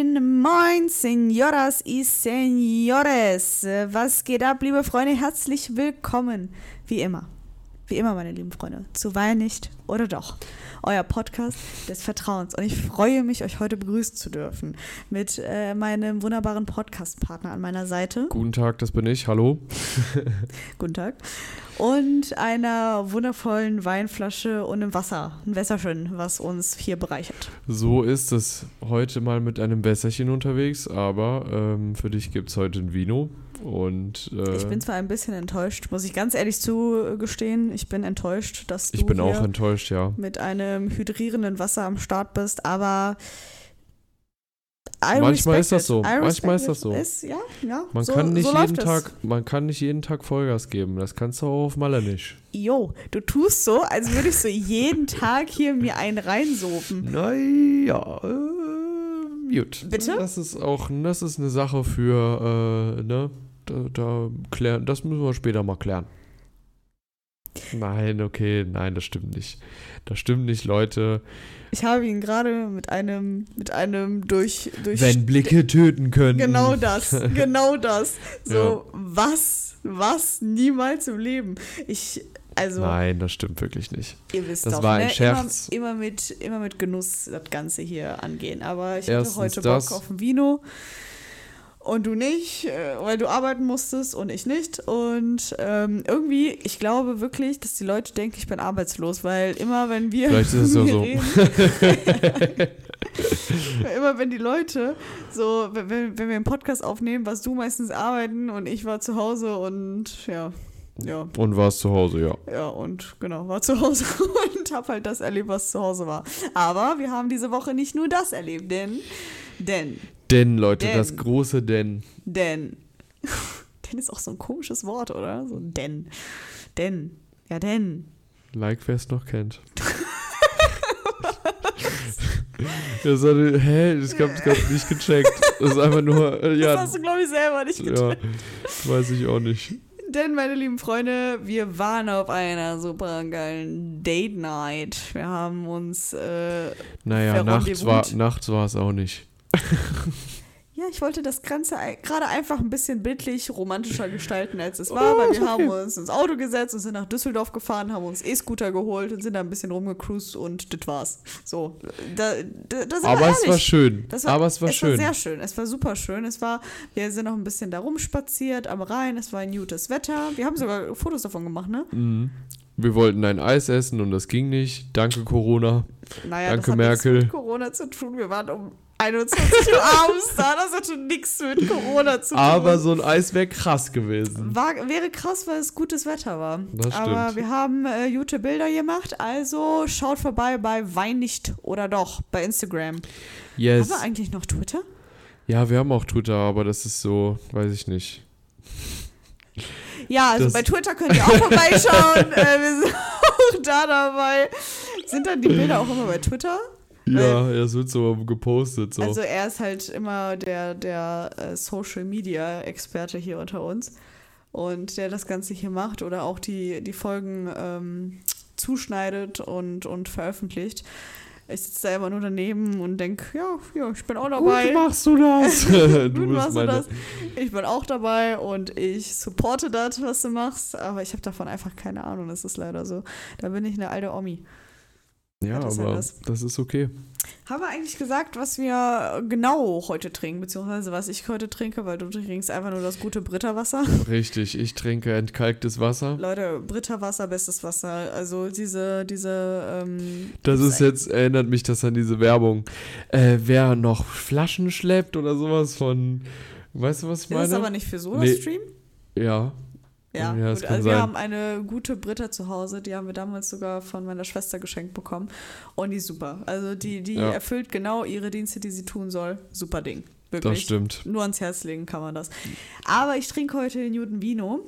Moin, moin, Senoras y Senores. Was geht ab, liebe Freunde? Herzlich willkommen, wie immer. Wie immer, meine lieben Freunde, zu Weil nicht oder doch. Euer Podcast des Vertrauens. Und ich freue mich, euch heute begrüßen zu dürfen mit äh, meinem wunderbaren Podcast-Partner an meiner Seite. Guten Tag, das bin ich. Hallo. Guten Tag. Und einer wundervollen Weinflasche und einem Wasser, ein Wässerchen, was uns hier bereichert. So ist es heute mal mit einem Wässerchen unterwegs, aber ähm, für dich gibt es heute ein Vino. Und, äh, ich bin zwar ein bisschen enttäuscht, muss ich ganz ehrlich zugestehen. Ich bin enttäuscht, dass du ich bin auch enttäuscht, ja. mit einem hydrierenden Wasser am Start bist, aber I Manchmal ist das so. Manchmal ist das so. Ist, ja, ja. Man so, kann nicht so jeden es. Tag, man kann nicht jeden Tag Vollgas geben. Das kannst du auch auf Malle nicht. Jo, du tust so, als würde ich so jeden Tag hier mir einen reinsopen. Naja, äh, gut. Bitte? Das ist auch, das ist eine Sache für, äh, ne, da, da klären, das müssen wir später mal klären. Nein, okay, nein, das stimmt nicht. Das stimmt nicht, Leute. Ich habe ihn gerade mit einem, mit einem durch, durch Wenn Blicke töten können. Genau das, genau das. So, Ja. was, was niemals im Leben. Ich, also, Nein, das stimmt wirklich nicht. ihr wisst das doch, war ein ne? Scherz. Immer, immer, mit, immer mit Genuss das Ganze hier angehen. Aber ich hatte Erstens heute das. Bock auf ein Vino. Und du nicht, äh, weil du arbeiten musstest und ich nicht. Und ähm, irgendwie, ich glaube wirklich, dass die Leute denken, ich bin arbeitslos, weil immer wenn wir, Vielleicht ist es ja so. reden, immer wenn die Leute so, wenn, wenn wir einen Podcast aufnehmen, warst du meistens arbeiten und ich war zu Hause und ja, ja, Und warst zu Hause, ja. ja und genau, war zu Hause und hab halt das erlebt, was zu Hause war. Aber wir haben diese Woche nicht nur das erlebt, denn, denn, Denn, Leute, Denn. das große Denn. denn, denn ist auch so ein komisches Wort, oder? So denn, denn, ja denn. Like, wer es noch kennt. das hatte, hä? Das hab ich grad nicht gecheckt. Das ist einfach nur, äh, Das ja. hast du, glaube ich, selber nicht getan. Ja, weiß ich auch nicht. Denn, meine lieben Freunde, wir waren auf einer super geilen Date Night. Wir haben uns, äh, Naja, war, nachts war es auch nicht. ja, ich wollte das Ganze gerade einfach ein bisschen bildlich romantischer gestalten, als es Oh, war, weil ist wir haben okay. uns ins Auto gesetzt und sind nach Düsseldorf gefahren, haben uns E-Scooter geholt und sind da ein bisschen rumgecruised und das war's. So, da, da, da Aber es war schön. Das war, Aber es war es schön. war sehr schön. Es war super schön. Es war, wir sind noch ein bisschen da rumspaziert am Rhein. Es war ein gutes Wetter. Wir haben sogar Fotos davon gemacht, ne? Mhm. Wir wollten ein Eis essen und das ging nicht. Danke, Corona. Naja, Danke, das hat Merkel. nichts mit Corona zu tun. Wir waren um 21 Uhr abends da. Das hatte nichts mit Corona zu tun. Aber so ein Eis wäre krass gewesen. war, wäre krass, weil es gutes Wetter war. Das Aber stimmt. wir haben äh, gute Bilder gemacht. Also schaut vorbei bei Wein nicht oder doch bei Instagram. Yes. Haben wir eigentlich noch Twitter? Ja, wir haben auch Twitter, aber das ist so, weiß ich nicht. Ja, also Das- bei Twitter könnt ihr auch vorbeischauen. äh, wir sind auch da dabei. Sind dann die Bilder auch immer bei Twitter? Ja, es wird so gepostet. So. Also er ist halt immer der, der äh, Social Media Experte hier unter uns und der das Ganze hier macht oder auch die, die Folgen ähm, zuschneidet und, und veröffentlicht. Ich sitze da immer nur daneben und denke, ja, ja, ich bin auch dabei. Gut machst du das. du Gut machst du das. Ich bin auch dabei und ich supporte das, was du machst, aber ich habe davon einfach keine Ahnung. Das ist leider so. Da bin ich eine alte Omi. Ja, das ist aber das. das ist okay. Haben wir eigentlich gesagt, was wir genau heute trinken, beziehungsweise was ich heute trinke, weil du trinkst einfach nur das gute Britta-Wasser. Richtig, ich trinke entkalktes Wasser. Leute, Britta-Wasser, bestes Wasser. Also diese, diese, ähm, Das ist jetzt, erinnert mich das an diese Werbung. Äh, wer noch Flaschen schleppt oder sowas von, weißt du, was ich Ist das meine? aber nicht für so Nee. Stream? ja. Ja, Ja, gut, also wir sein. haben eine gute Britta zu Hause, die haben wir damals sogar von meiner Schwester geschenkt bekommen. Und die ist super. Also die, die Ja. erfüllt genau ihre Dienste, die sie tun soll. Super Ding. Wirklich. Das stimmt. Nur ans Herz legen kann man das. Aber ich trinke heute Newton Vino.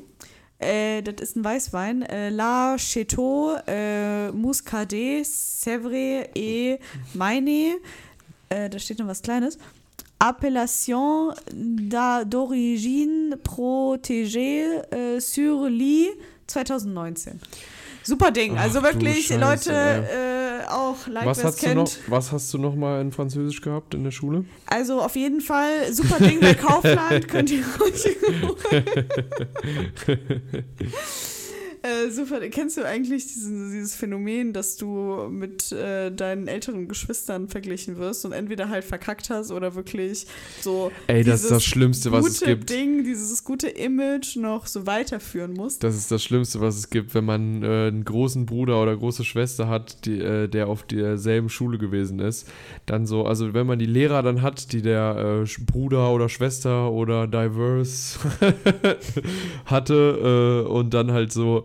Äh, das ist ein Weißwein. Äh, La Chateau äh, Muscadet Sèvres et Maine. Äh, da steht noch was Kleines. Appellation d'origine protégée äh, sur l'I 2019. Super Ding. Ach, Also du wirklich, Scheiße, Leute, äh, auch, like was, hast du kennt. noch, was hast du noch mal in Französisch gehabt in der Schule? Also auf jeden Fall, super Ding bei Kaufland, könnt ihr euch Äh, super, kennst du eigentlich diesen, dieses Phänomen, dass du mit äh, deinen älteren Geschwistern verglichen wirst und entweder halt verkackt hast oder wirklich so Ey, das ist das Schlimmste, was es gibt. Ding, dieses gute Image noch so weiterführen musst? Das ist das Schlimmste, was es gibt, wenn man äh, einen großen Bruder oder große Schwester hat, die, äh, der auf derselben Schule gewesen ist. Dann so, also wenn man die Lehrer dann hat, die der äh, Bruder oder Schwester oder diverse hatte äh, und dann halt so,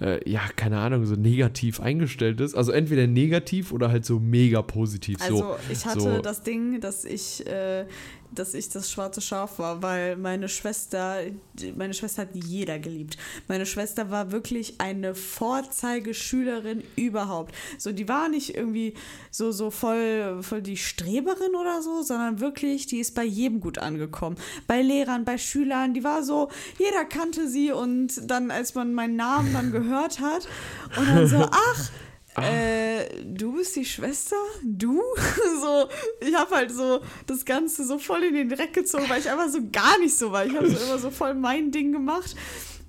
äh, ja, keine Ahnung, so negativ eingestellt ist. Also entweder negativ oder halt so mega positiv. Also so, ich hatte so. das Ding, dass ich, äh, dass ich das schwarze Schaf war, weil meine Schwester, meine Schwester hat jeder geliebt. Meine Schwester war wirklich eine Vorzeigeschülerin überhaupt. So, die war nicht irgendwie so, so voll, voll die Streberin oder so, sondern wirklich, die ist bei jedem gut angekommen. Bei Lehrern, bei Schülern, die war so, jeder kannte sie und dann, als man meinen Namen dann gehört hat und dann so, ach, äh, du bist die Schwester? Du? so, ich habe halt so das Ganze so voll in den Dreck gezogen, weil ich einfach so gar nicht so war. Ich habe so immer so voll mein Ding gemacht.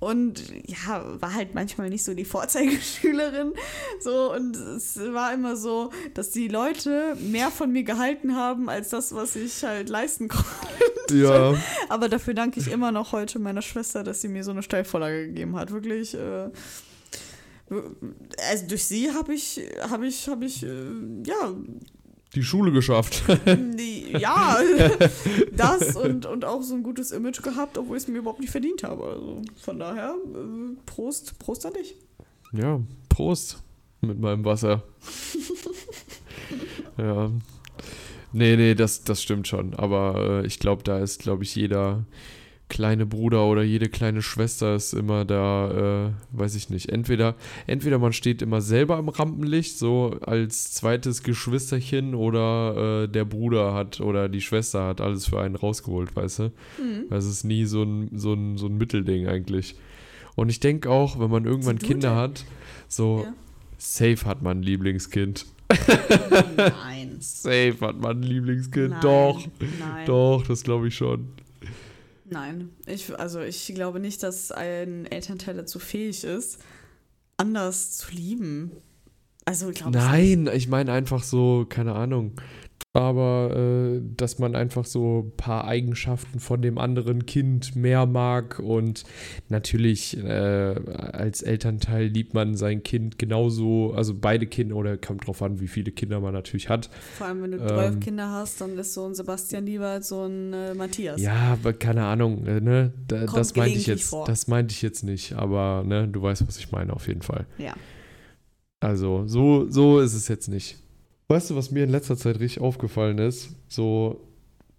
Und ja, war halt manchmal nicht so die Vorzeigeschülerin. So, und es war immer so, dass die Leute mehr von mir gehalten haben, als das, was ich halt leisten konnte. ja. Aber dafür danke ich immer noch heute meiner Schwester, dass sie mir so eine Steilvorlage gegeben hat. Wirklich, äh, also durch sie habe ich, habe ich, habe ich, äh, ja, Die Schule geschafft. die, ja, das und, und auch so ein gutes Image gehabt, obwohl ich es mir überhaupt nicht verdient habe. Also von daher, äh, Prost, Prost an dich. Ja, Prost mit meinem Wasser. ja. Nee, nee, das, das stimmt schon. Aber äh, ich glaube, da ist, glaube ich, jeder kleine Bruder oder jede kleine Schwester ist immer da, äh, weiß ich nicht. Entweder, entweder man steht immer selber im Rampenlicht, so als zweites Geschwisterchen, oder äh, der Bruder hat oder die Schwester hat alles für einen rausgeholt, weißt du? Mhm. Das ist nie so ein, so ein, so ein Mittelding eigentlich. Und ich denke auch, wenn man irgendwann Kinder hat, so Ja. safe hat man ein Lieblingskind. Nein. Safe hat man ein Lieblingskind. Nein. Doch, Nein. doch, das glaube ich schon. Nein. Ich, also ich glaube nicht, dass ein Elternteil dazu fähig ist, anders zu lieben. Also ich. Nein, ich meine einfach so, keine Ahnung. Aber äh, dass man einfach so ein paar Eigenschaften von dem anderen Kind mehr mag und natürlich äh, als Elternteil liebt man sein Kind genauso, also beide Kinder oder kommt drauf an, wie viele Kinder man natürlich hat. Vor allem, wenn du zwölf Ähm, Kinder hast, dann ist so ein Sebastian lieber als so ein äh, Matthias. Ja, aber keine Ahnung, äh, ne? Da, das meinte ich jetzt, vor. das meinte ich jetzt nicht, aber ne, du weißt, was ich meine auf jeden Fall. Ja. Also, so, so ist es jetzt nicht. Weißt du, was mir in letzter Zeit richtig aufgefallen ist? So,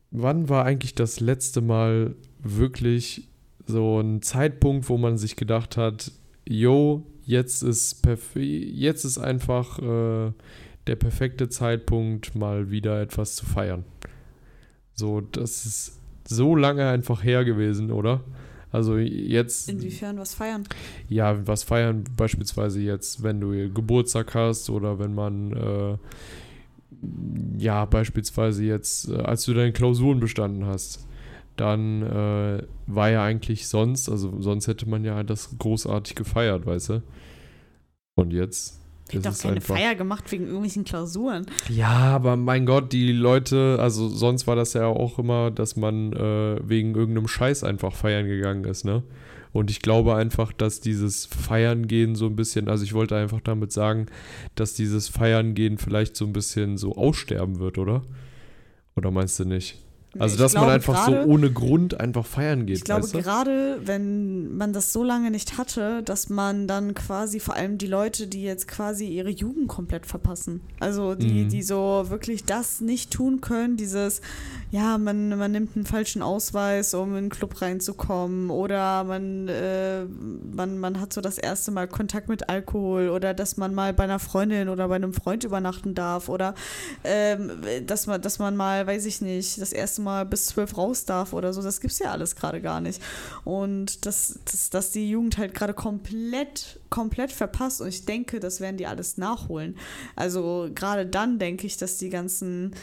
wann war eigentlich das letzte Mal wirklich so ein Zeitpunkt, wo man sich gedacht hat, yo, jetzt ist jetzt ist einfach äh, der perfekte Zeitpunkt, mal wieder etwas zu feiern. So, das ist so lange einfach her gewesen, oder? Also jetzt. Inwiefern was feiern? Ja, was feiern beispielsweise jetzt, wenn du Geburtstag hast oder wenn man, äh, ja, beispielsweise jetzt, äh, als du deine Klausuren bestanden hast, dann äh, war ja eigentlich sonst, also sonst hätte man ja das großartig gefeiert, weißt du? Und jetzt Ich habe ist doch keine einfach. Feier gemacht wegen irgendwelchen Klausuren. Ja, aber mein Gott, die Leute, also sonst war das ja auch immer, dass man äh, wegen irgendeinem Scheiß einfach feiern gegangen ist, ne? Und ich glaube einfach, dass dieses Feiern gehen so ein bisschen, also ich wollte einfach damit sagen, dass dieses Feiern gehen vielleicht so ein bisschen so aussterben wird, oder? Oder meinst du nicht? Also, dass man glaube einfach gerade- so ohne Grund einfach feiern geht, Ich glaube, weißt du? gerade wenn man das so lange nicht hatte, dass man dann quasi, vor allem die Leute, die jetzt quasi ihre Jugend komplett verpassen. Also die, Mhm. die so wirklich das nicht tun können, dieses, ja, man, man nimmt einen falschen Ausweis, um in den Club reinzukommen oder man, äh, man, man hat so das erste Mal Kontakt mit Alkohol oder dass man mal bei einer Freundin oder bei einem Freund übernachten darf oder ähm, dass, man, dass man mal, weiß ich nicht, das erste Mal bis zwölf raus darf oder so. Das gibt es ja alles gerade gar nicht. Und dass, dass, dass die Jugend halt gerade komplett, komplett verpasst und ich denke, das werden die alles nachholen. Also gerade dann denke ich, dass die ganzen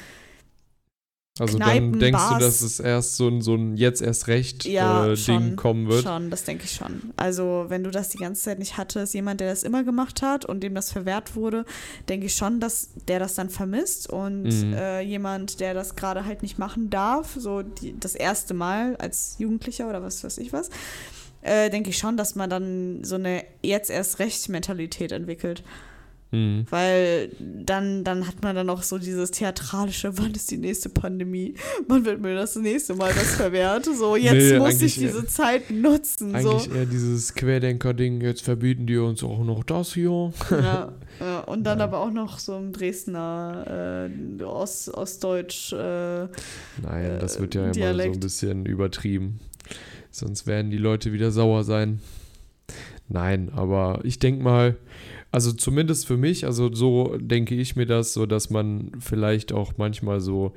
Also Kneipen, dann denkst Bars. du, dass es erst so ein, so ein jetzt erst recht Ja, äh, schon, Ding kommen wird? Schon, das denke ich schon. Also, wenn du das die ganze Zeit nicht hattest, jemand, der das immer gemacht hat und dem das verwehrt wurde, denke ich schon, dass der das dann vermisst und Mhm. äh, jemand, der das gerade halt nicht machen darf, so die, das erste Mal als Jugendlicher oder was weiß ich was, äh, denke ich schon, dass man dann so eine jetzt erst recht Mentalität entwickelt. Mhm. Weil dann, dann hat man dann auch so dieses theatralische, wann ist die nächste Pandemie? Wann wird mir das nächste Mal das verwehrt? So, jetzt Nee, muss ich diese Zeit nutzen. So. Eigentlich eher dieses Querdenker-Ding, jetzt verbieten die uns auch noch das hier. Ja, ja, und dann Ja. aber auch noch so im Dresdner äh, Ost, Ostdeutsch. Äh, Nein, das Äh, wird ja immer so Dialekt. ein bisschen übertrieben. Sonst werden die Leute wieder sauer sein. Nein, aber ich denke mal, also zumindest für mich, also so denke ich mir das, so dass man vielleicht auch manchmal so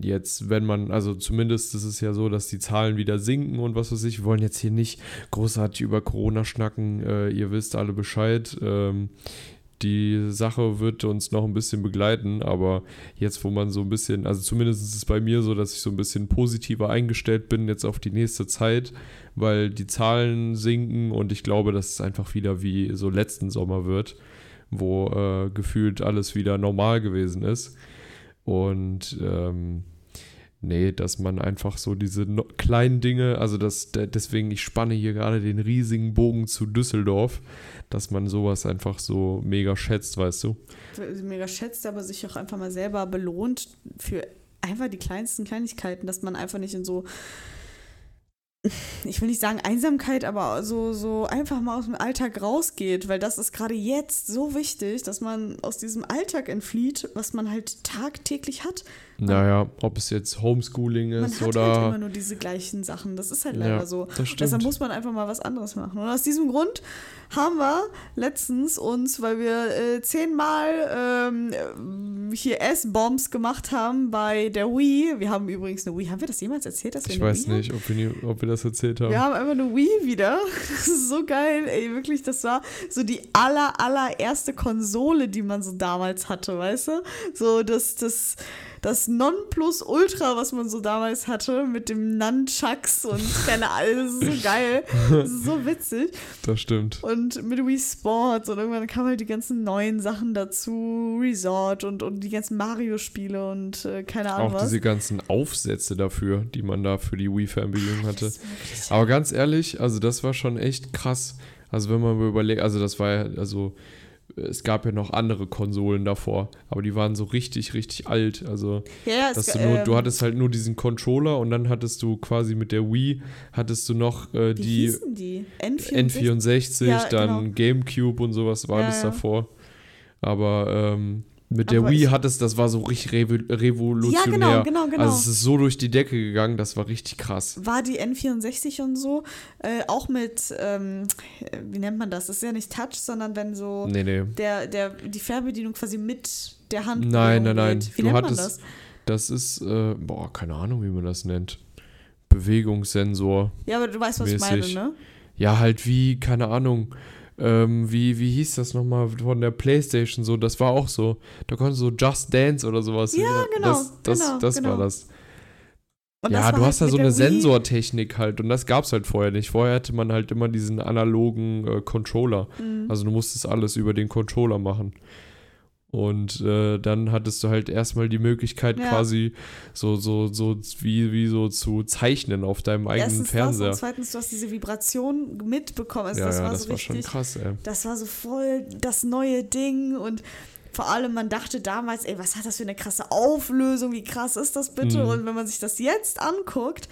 jetzt, wenn man, also zumindest ist es ja so, dass die Zahlen wieder sinken und was weiß ich, wir wollen jetzt hier nicht großartig über Corona schnacken, äh, ihr wisst alle Bescheid. Ähm, die Sache wird uns noch ein bisschen begleiten, aber jetzt, wo man so ein bisschen, also zumindest ist es bei mir so, dass ich so ein bisschen positiver eingestellt bin jetzt auf die nächste Zeit, weil die Zahlen sinken und ich glaube, dass es einfach wieder wie so letzten Sommer wird, wo äh, gefühlt alles wieder normal gewesen ist. Und ähm, nee, dass man einfach so diese no kleinen Dinge, also das, de- deswegen, ich spanne hier gerade den riesigen Bogen zu Düsseldorf, dass man sowas einfach so mega schätzt, weißt du? mega schätzt, aber sich auch einfach mal selber belohnt für einfach die kleinsten Kleinigkeiten, dass man einfach nicht in so, ich will nicht sagen Einsamkeit, aber so, so einfach mal aus dem Alltag rausgeht, weil das ist gerade jetzt so wichtig, dass man aus diesem Alltag entflieht, was man halt tagtäglich hat. Naja, ob es jetzt Homeschooling Man ist hat oder. halt immer nur diese gleichen Sachen. Das ist halt leider ja, so. Deshalb muss man einfach mal was anderes machen. Und aus diesem Grund haben wir letztens uns, weil wir äh, zehnmal ähm, äh, hier S-Bombs gemacht haben bei der Wii. Wir haben übrigens eine Wii. Haben wir das jemals erzählt, dass wir ich weiß Wii nicht, ob wir, nie, ob wir das erzählt haben? haben. Wir haben einfach eine Wii wieder. Das ist so geil. Ey, wirklich, das war so die aller, allererste Konsole, die man so damals hatte, weißt du? So das, das, das Nonplusultra, was man so damals hatte, mit dem Nunchucks und keine ist so geil. Das ist so witzig. Das stimmt. Und mit Wii Sports und irgendwann kamen halt die ganzen neuen Sachen dazu, Resort und, und die ganzen Mario-Spiele und äh, keine Ahnung Auch was. diese ganzen Aufsätze dafür, die man da für die Wii-Fernbedienung hatte. Aber ganz ehrlich, also das war schon echt krass. Also wenn man mal überlegt, also das war ja, also es gab ja noch andere Konsolen davor, aber die waren so richtig, richtig alt. Also ja, es, dass du nur, du ähm, hattest halt nur diesen Controller und dann hattest du quasi mit der Wii hattest du noch äh, die die? N64? N64, Ja, dann GameCube und sowas war Ja, ja. davor. Aber ähm, mit der Aber Wii ich- hattest, das war so richtig revo Ja, revolutionär. genau, genau, genau. Also es ist so durch die Decke gegangen, das war richtig krass. war die N64 und so, äh, auch mit, ähm, äh, wie nennt man das? Das ist ja nicht Touch, sondern wenn so Nee, nee. der, der, die Fernbedienung quasi mit der Hand. Nein, nein, nein. Wie Du nennt hattest- man das? Das ist, äh, boah, keine Ahnung, wie man das nennt. Bewegungssensor. Ja, aber du weißt, was ich mäßig. meine, ne? Ja, halt wie, keine Ahnung. Ähm, wie, wie hieß das nochmal von der Playstation so? Das war auch so. Da konntest du so Just Dance oder sowas. Ja, genau, Das, das, genau, das genau. war das. Und ja, das du halt hast da so eine Sensortechnik halt und das gab's halt vorher nicht. Vorher hatte man halt immer diesen analogen äh, Controller. Mhm. Also du musstest alles über den Controller machen. Und äh, dann hattest du halt erstmal die Möglichkeit, Ja. quasi so, so, so wie, wie so zu zeichnen auf deinem eigenen Erstens Fernseher. das und zweitens, du hast diese Vibration mitbekommen. Also ja, das ja, war das so war richtig, schon krass, ey. das war so voll das neue Ding und vor allem, man dachte damals, ey, was hat das für eine krasse Auflösung, wie krass ist das bitte? Mhm. Und wenn man sich das jetzt anguckt,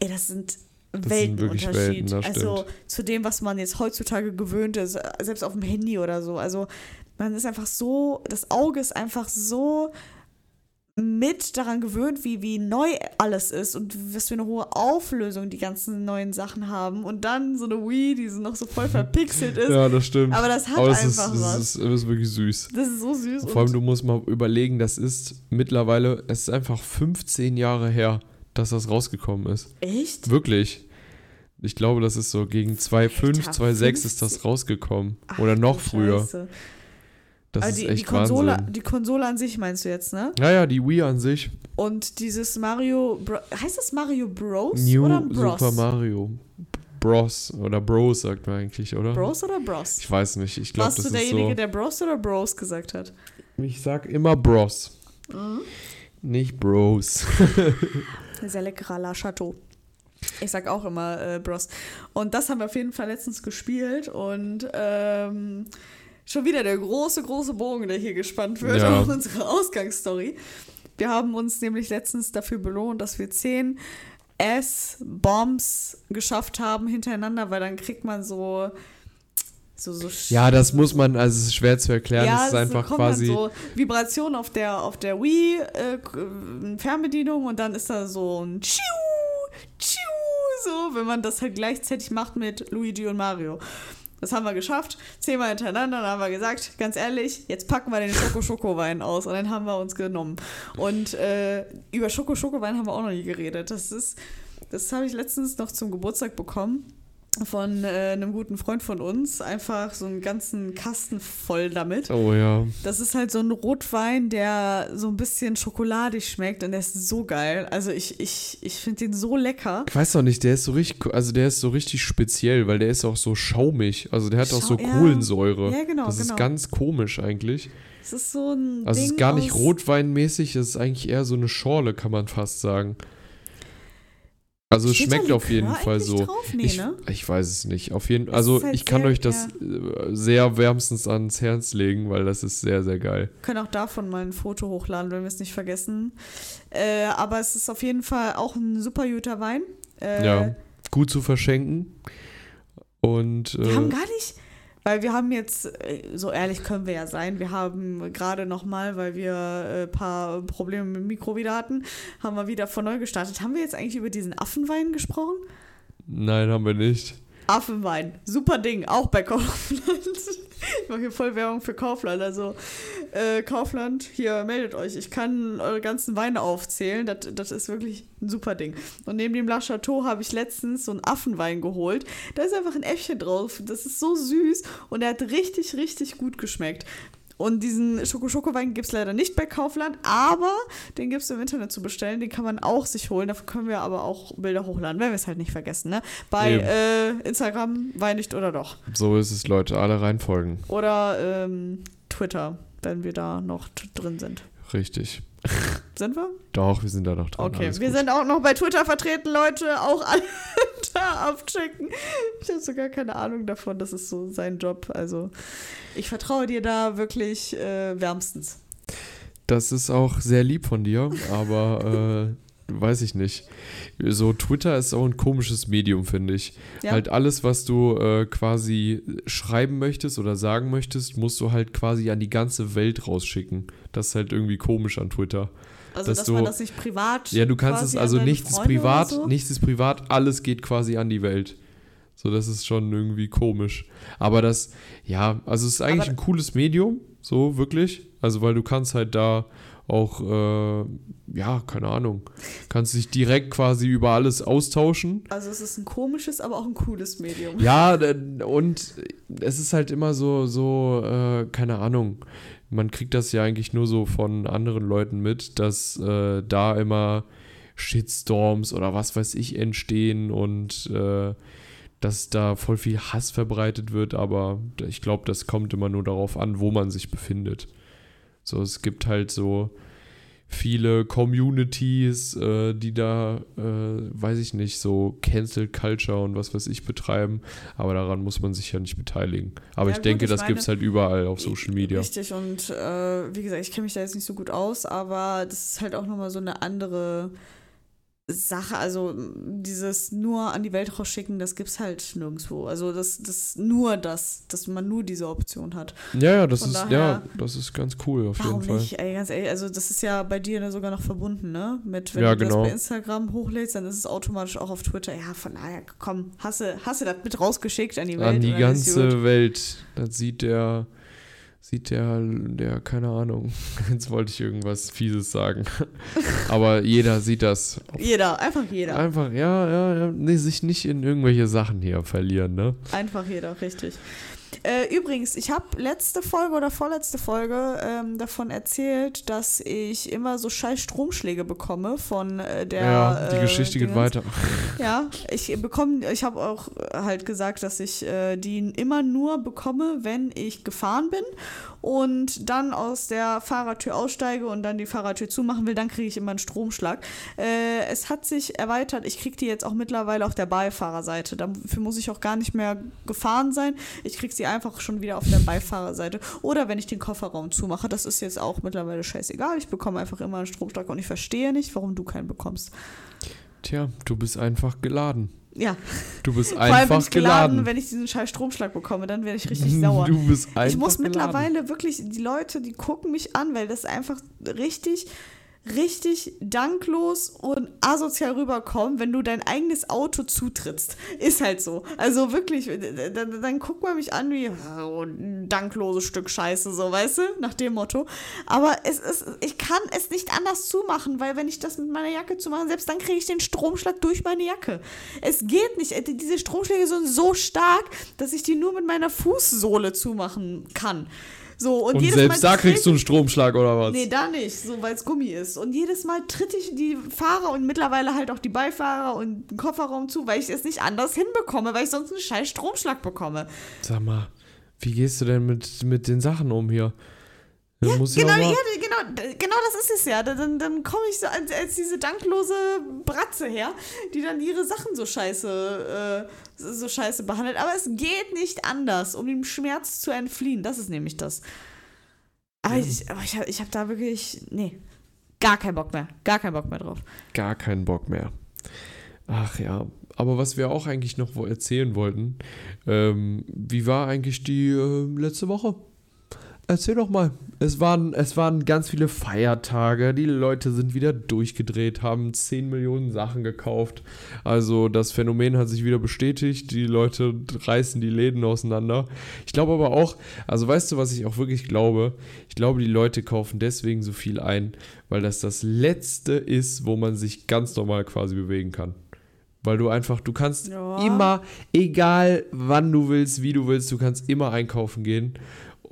ey, das sind Weltenunterschied. Welten, also stimmt. zu dem, was man jetzt heutzutage gewöhnt ist, selbst auf dem Handy oder so. Also man ist einfach so, das Auge ist einfach so mit daran gewöhnt, wie, wie neu alles ist und was für eine hohe Auflösung die ganzen neuen Sachen haben. Und dann so eine Wii, die so noch so voll verpixelt ist. Ja, das stimmt. Aber das hat Aber einfach ist, was. es ist, ist wirklich süß. das ist so süß. Vor allem, du musst mal überlegen, das ist mittlerweile, es ist einfach 15 Jahre her, dass das rausgekommen ist. echt? Wirklich. Ich glaube, das ist so gegen 2.5, Alter, 2.6 ist das 15? rausgekommen. Ach, Oder noch früher. Scheiße. Das Aber ist die, echt die, Konsole, Wahnsinn. die Konsole an sich meinst du jetzt, ne? Ja, ja, die Wii an sich. Und dieses Mario. Bro heißt das Mario Bros? New oder Bros? Super Mario. Bros. Oder Bros sagt man eigentlich, oder? Bros oder Bros? Ich weiß nicht. Ich glaube, Warst das du ist derjenige, so. der Bros oder Bros gesagt hat? Ich sag immer Bros. Mhm. Nicht Bros. Sehr leckerer La Chateau. Ich sag auch immer äh, Bros. Und das haben wir auf jeden Fall letztens gespielt und ähm, schon wieder der große, große Bogen, der hier gespannt wird Ja. auf unsere Ausgangsstory. Wir haben uns nämlich letztens dafür belohnt, dass wir zehn S-Bombs geschafft haben hintereinander, weil dann kriegt man so so, so Ja, das muss man, also es ist schwer zu erklären. es ist so einfach quasi. Dann so Vibration auf der, auf der Wii, äh, K- Fernbedienung und dann ist da so ein Tschiu, Tschiu, so, wenn man das halt gleichzeitig macht mit Luigi und Mario. Das haben wir geschafft, zehnmal hintereinander, dann haben wir gesagt, ganz ehrlich, jetzt packen wir den Schoko-Schoko-Wein aus und dann haben wir uns genommen. Und äh, über Schoko-Schoko-Wein haben wir auch noch nie geredet. Das ist, das habe ich letztens noch zum Geburtstag bekommen von äh, einem guten Freund von uns. Einfach so einen ganzen Kasten voll damit. Oh ja. Das ist halt so ein Rotwein, der so ein bisschen schokoladig schmeckt und der ist so geil. Also ich, ich, ich finde den so lecker. Ich weiß doch nicht, der ist so richtig, also der ist so richtig speziell, weil der ist auch so schaumig. Also der hat auch so Schau- ja. Kohlensäure. Ja, genau, Das genau. ist ganz komisch eigentlich. Es ist so ein Also es Ding ist gar nicht rotweinmäßig, es ist eigentlich eher so eine Schorle, kann man fast sagen. Also es schmeckt auf jeden Fall so. Drauf? Nee, ich, ne? ich weiß es nicht. Auf jeden also halt ich kann sehr- euch das äh, sehr wärmstens ans Herz legen, weil das ist sehr, sehr geil. können auch davon mal ein Foto hochladen, wenn wir es nicht vergessen. Äh, aber es ist auf jeden Fall auch ein super guter Wein. Äh, Ja. Gut zu verschenken. Und Wir haben äh, gar nicht, weil wir haben jetzt, äh, so ehrlich können wir ja sein, wir haben gerade nochmal, weil wir ein paar Probleme mit dem Mikro wieder hatten, haben wir wieder von neu gestartet. Haben wir jetzt eigentlich über diesen Affenwein gesprochen? nein, haben wir nicht. Affenwein, super Ding, auch bei Kaufland. Ich mache hier voll Werbung für Kaufland. Also, äh, Kaufland, hier meldet euch. Ich kann eure ganzen Weine aufzählen. Das, das ist wirklich ein super Ding. Und neben dem La Chateau habe ich letztens so einen Affenwein geholt. Da ist einfach ein Äffchen drauf. Das ist so süß und der hat richtig, richtig gut geschmeckt. Und diesen Schoko-Schoko-Wein gibt es leider nicht bei Kaufland, aber den gibt es im Internet zu bestellen. Den kann man auch sich holen. Dafür können wir aber auch Bilder hochladen, wenn wir es halt nicht vergessen. Ne? Bei äh, Instagram, Weinig oder doch. So ist es, Leute. Alle reinfolgen. Oder ähm, Twitter, wenn wir da noch drin sind. Richtig. Sind wir? Doch, wir sind da noch dran. Okay, alles wir gut. sind auch noch bei Twitter vertreten, Leute. Auch alle da abchecken. Ich habe sogar keine Ahnung davon. Das ist so sein Job. Also ich vertraue dir da wirklich äh, wärmstens. Das ist auch sehr lieb von dir, aber äh, weiß ich nicht. So, Twitter ist auch ein komisches Medium, finde ich. Ja. Halt alles, was du äh, quasi schreiben möchtest oder sagen möchtest, musst du halt quasi an die ganze Welt rausschicken. Das ist halt irgendwie komisch an Twitter. Also, dass dass, du- man das nicht privat. Ja, du kannst es, also nichts ist privat, so? nichts ist privat, alles geht quasi an die Welt. So, das ist schon irgendwie komisch. Aber das, ja, also es ist eigentlich Aber- ein cooles Medium, so wirklich. Also, weil du kannst halt da auch, äh, ja, keine Ahnung, kannst dich direkt quasi über alles austauschen. Also es ist ein komisches, aber auch ein cooles Medium. Ja, und es ist halt immer so, so, äh, keine Ahnung. Man kriegt das ja eigentlich nur so von anderen Leuten mit, dass äh, da immer Shitstorms oder was weiß ich entstehen und äh, dass da voll viel Hass verbreitet wird, aber ich glaube, das kommt immer nur darauf an, wo man sich befindet. So, es gibt halt so viele Communities, äh, die da, äh, weiß ich nicht, so Cancel Culture und was weiß ich betreiben, aber daran muss man sich ja nicht beteiligen. Aber Ja, ich gut, denke, ich das gibt es halt überall auf Social Media. Richtig, und äh, wie gesagt, ich kenne mich da jetzt nicht so gut aus, aber das ist halt auch nochmal so eine andere Sache, also dieses nur an die Welt rausschicken, das gibt's halt nirgendwo. Also das, das nur das, dass man nur diese Option hat. Ja, ja, das Von ist, daher- ja, das ist ganz cool auf jeden Fall. nicht? Ey, ganz ehrlich, also das ist ja bei dir sogar noch verbunden, ne? Mit wenn Ja, du genau. das bei Instagram hochlädst, dann ist es automatisch auch auf Twitter. Ja, von daher, komm, hast du, das mit rausgeschickt an die Welt? An die ganze Welt. Das sieht der, sieht der, der, keine Ahnung. Jetzt wollte ich irgendwas Fieses sagen. Aber jeder sieht das. Jeder, einfach jeder. Einfach, ja, ja, ja. Nee, sich nicht in irgendwelche Sachen hier verlieren, ne? Einfach jeder, richtig. Äh, übrigens, ich habe letzte Folge oder vorletzte Folge ähm, davon erzählt, dass ich immer so scheiß Stromschläge bekomme von äh, der. ja, die äh, Geschichte geht weiter. Ja, ich bekomme, ich habe auch halt gesagt, dass ich äh, die immer nur bekomme, wenn ich gefahren bin und dann aus der Fahrradtür aussteige und dann die Fahrradtür zumachen will, dann kriege ich immer einen Stromschlag. Äh, es hat sich erweitert, ich kriege die jetzt auch mittlerweile auf der Beifahrerseite. Dafür muss ich auch gar nicht mehr gefahren sein. Ich kriege sie einfach schon wieder auf der Beifahrerseite. Oder wenn ich den Kofferraum zumache, das ist jetzt auch mittlerweile scheißegal. Ich bekomme einfach immer einen Stromschlag und ich verstehe nicht, warum du keinen bekommst. Tja, du bist einfach geladen. Ja, Du bist Vor allem bin einfach ich geladen, geladen. wenn ich diesen scheiß Stromschlag bekomme, dann werde ich richtig sauer. Du bist einfach ich muss geladen. mittlerweile wirklich, die Leute, die gucken mich an, weil das einfach richtig, richtig danklos und asozial rüberkommt, wenn du dein eigenes Auto zutrittst. Ist halt so. Also wirklich, dann, dann guckt man mich an wie oh, dankloses Stück Scheiße, so, weißt du, nach dem Motto. Aber es ist, ich kann es nicht anders zumachen, weil wenn ich das mit meiner Jacke zumache, selbst dann kriege ich den Stromschlag durch meine Jacke. Es geht nicht. Äh, Diese Stromschläge sind so stark, dass ich die nur mit meiner Fußsohle zumachen kann. So, und, Und jedes selbst Mal da kriegst du einen Stromschlag oder was? Nee, da nicht, so weil es Gummi ist. Und jedes Mal tritt ich die Fahrer und mittlerweile halt auch die Beifahrer und den Kofferraum zu, weil ich es nicht anders hinbekomme, weil ich sonst einen scheiß Stromschlag bekomme. Sag mal, wie gehst du denn mit, mit den Sachen um hier? Ja, Genau, ja genau, genau das ist es ja. Dann, dann komme ich so als, als diese danklose Bratze her, die dann ihre Sachen so scheiße, äh, so scheiße behandelt. Aber es geht nicht anders, um dem Schmerz zu entfliehen. Das ist nämlich das. Aber Ja. ich, aber ich, hab- ich habe da wirklich, nee, gar keinen Bock mehr. Gar keinen Bock mehr drauf. gar keinen Bock mehr. Ach ja, aber was wir auch eigentlich noch erzählen wollten, ähm, wie war eigentlich die äh, letzte Woche? Erzähl doch mal. Es waren, es waren ganz viele Feiertage, die Leute sind wieder durchgedreht, haben 10 Millionen Sachen gekauft. Also das Phänomen hat sich wieder bestätigt, die Leute reißen die Läden auseinander. Ich glaube aber auch, also weißt du, was ich auch wirklich glaube? Ich glaube, die Leute kaufen deswegen so viel ein, weil das das Letzte ist, wo man sich ganz normal quasi bewegen kann. Weil du einfach, du kannst Ja. immer, egal wann du willst, wie du willst, du kannst immer einkaufen gehen.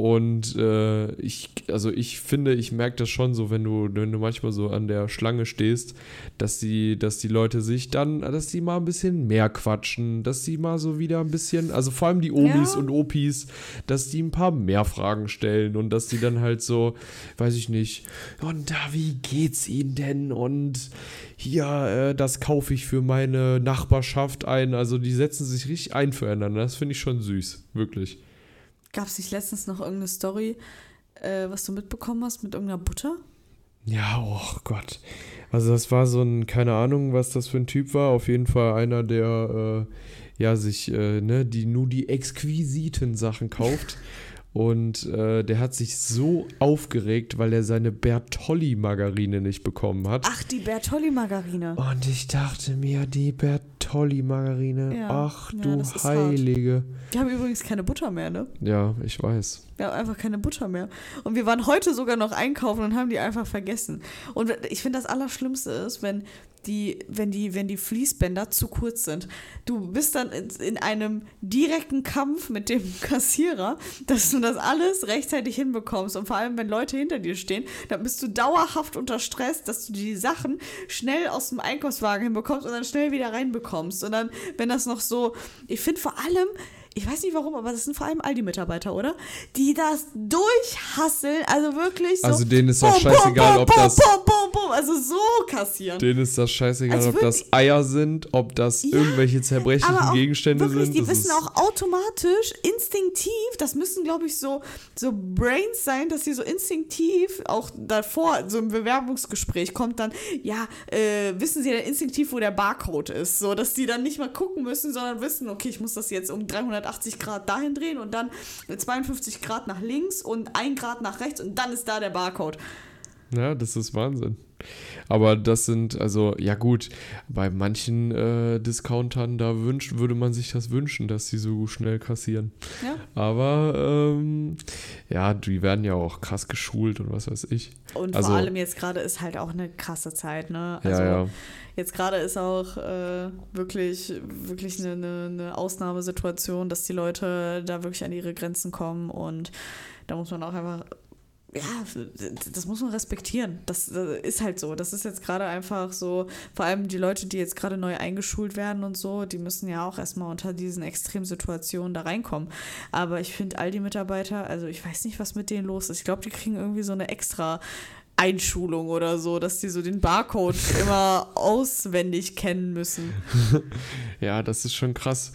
Und äh, ich, also ich finde, ich merke das schon so, wenn du, wenn du manchmal so an der Schlange stehst, dass die, dass die Leute sich dann, dass die mal ein bisschen mehr quatschen, dass die mal so wieder ein bisschen, also vor allem die Omis Ja. und Opis, dass die ein paar mehr Fragen stellen und dass die dann halt so, weiß ich nicht, und da, wie geht's Ihnen denn? Und hier, äh, das kaufe ich für meine Nachbarschaft ein. Also die setzen sich richtig ein füreinander. Das finde ich schon süß, wirklich. Gab es nicht letztens noch irgendeine Story, äh, was du mitbekommen hast mit irgendeiner Butter? Ja, oh Gott. Also das war so ein, keine Ahnung, was das für ein Typ war. Auf jeden Fall einer, der äh, ja sich, äh, ne, die nur die exquisiten Sachen kauft. Und äh, der hat sich so aufgeregt, weil er seine Bertolli-Margarine nicht bekommen hat. Ach, die Bertolli-Margarine. Und ich dachte mir, die Bertolli-Margarine, Ja, ach du. Heilige. Die haben übrigens keine Butter mehr, ne? Ja, ich weiß. Wir haben einfach keine Butter mehr. Und wir waren heute sogar noch einkaufen und haben die einfach vergessen. Und ich finde, das Allerschlimmste ist, wenn die, wenn die, wenn die Fließbänder zu kurz sind. Du bist dann in, in einem direkten Kampf mit dem Kassierer, dass du das alles rechtzeitig hinbekommst. Und vor allem, wenn Leute hinter dir stehen, dann bist du dauerhaft unter Stress, dass du die Sachen schnell aus dem Einkaufswagen hinbekommst und dann schnell wieder reinbekommst. Und dann, wenn das noch so, ich finde vor allem, ich weiß nicht warum, aber das sind vor allem Aldi-Mitarbeiter, oder? Die das durchhasseln, also wirklich so. Also denen ist auch scheißegal, ob das. Bum, also so kassieren. Denen ist das scheißegal, Also ob das Eier sind, ob das Ja, irgendwelche zerbrechlichen Gegenstände wirklich, sind. Die das wissen auch automatisch, instinktiv, das müssen, glaube ich, so, so Brains sein, dass sie so instinktiv auch davor, so im Bewerbungsgespräch kommt dann, ja, äh, wissen sie dann instinktiv, wo der Barcode ist, so, dass die dann nicht mal gucken müssen, sondern wissen, okay, ich muss das jetzt um 380 Grad dahin drehen und dann 52 Grad nach links und 1 Grad nach rechts und dann ist da der Barcode. Ja, das ist Wahnsinn. Aber das sind, also, ja gut, bei manchen äh, Discountern, da wünscht, würde man sich das wünschen, dass sie so schnell kassieren. Ja? Aber, ähm, ja, die werden ja auch krass geschult und was weiß ich. Und Also- vor allem jetzt gerade ist halt auch eine krasse Zeit, ne? Also ja, ja. Jetzt gerade ist auch äh, wirklich, wirklich eine, eine, eine Ausnahmesituation, dass die Leute da wirklich an ihre Grenzen kommen und da muss man auch einfach, ja, das muss man respektieren. Das, das ist halt so. Das ist jetzt gerade einfach so, vor allem die Leute, die jetzt gerade neu eingeschult werden und so, die müssen ja auch erstmal unter diesen Extremsituationen da reinkommen. Aber ich finde all die Mitarbeiter, also ich weiß nicht, was mit denen los ist. Ich glaube, die kriegen irgendwie so eine extra Einschulung oder so, dass die so den Barcode immer auswendig kennen müssen. Ja, das ist schon krass.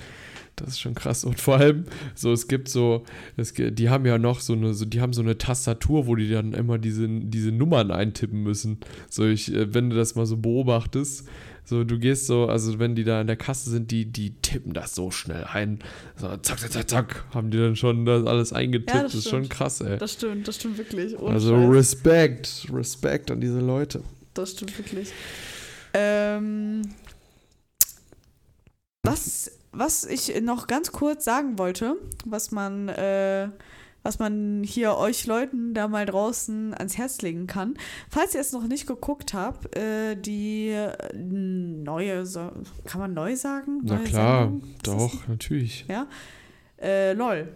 Das ist schon krass. Und vor allem, so, es gibt so, es, die haben ja noch so eine, so, die haben so eine Tastatur, wo die dann immer diese, diese Nummern eintippen müssen. So, ich, äh, wenn du das mal so beobachtest, so, du gehst so, also wenn die da in der Kasse sind, die, die tippen das so schnell ein. So, zack, zack, zack, zack, haben die dann schon das alles eingetippt. Ja, das, das ist schon krass, ey. Das stimmt, das stimmt wirklich. Ohne Also Scheiß. Respekt, Respekt an diese Leute. Das stimmt wirklich. Ähm, was, was ich noch ganz kurz sagen wollte, was man, äh, was man hier euch Leuten da mal draußen ans Herz legen kann. Falls ihr es noch nicht geguckt habt, äh, die neue, so, kann man neu sagen? Na Neue klar, Sendung? Doch, natürlich. Ja. Äh, lol.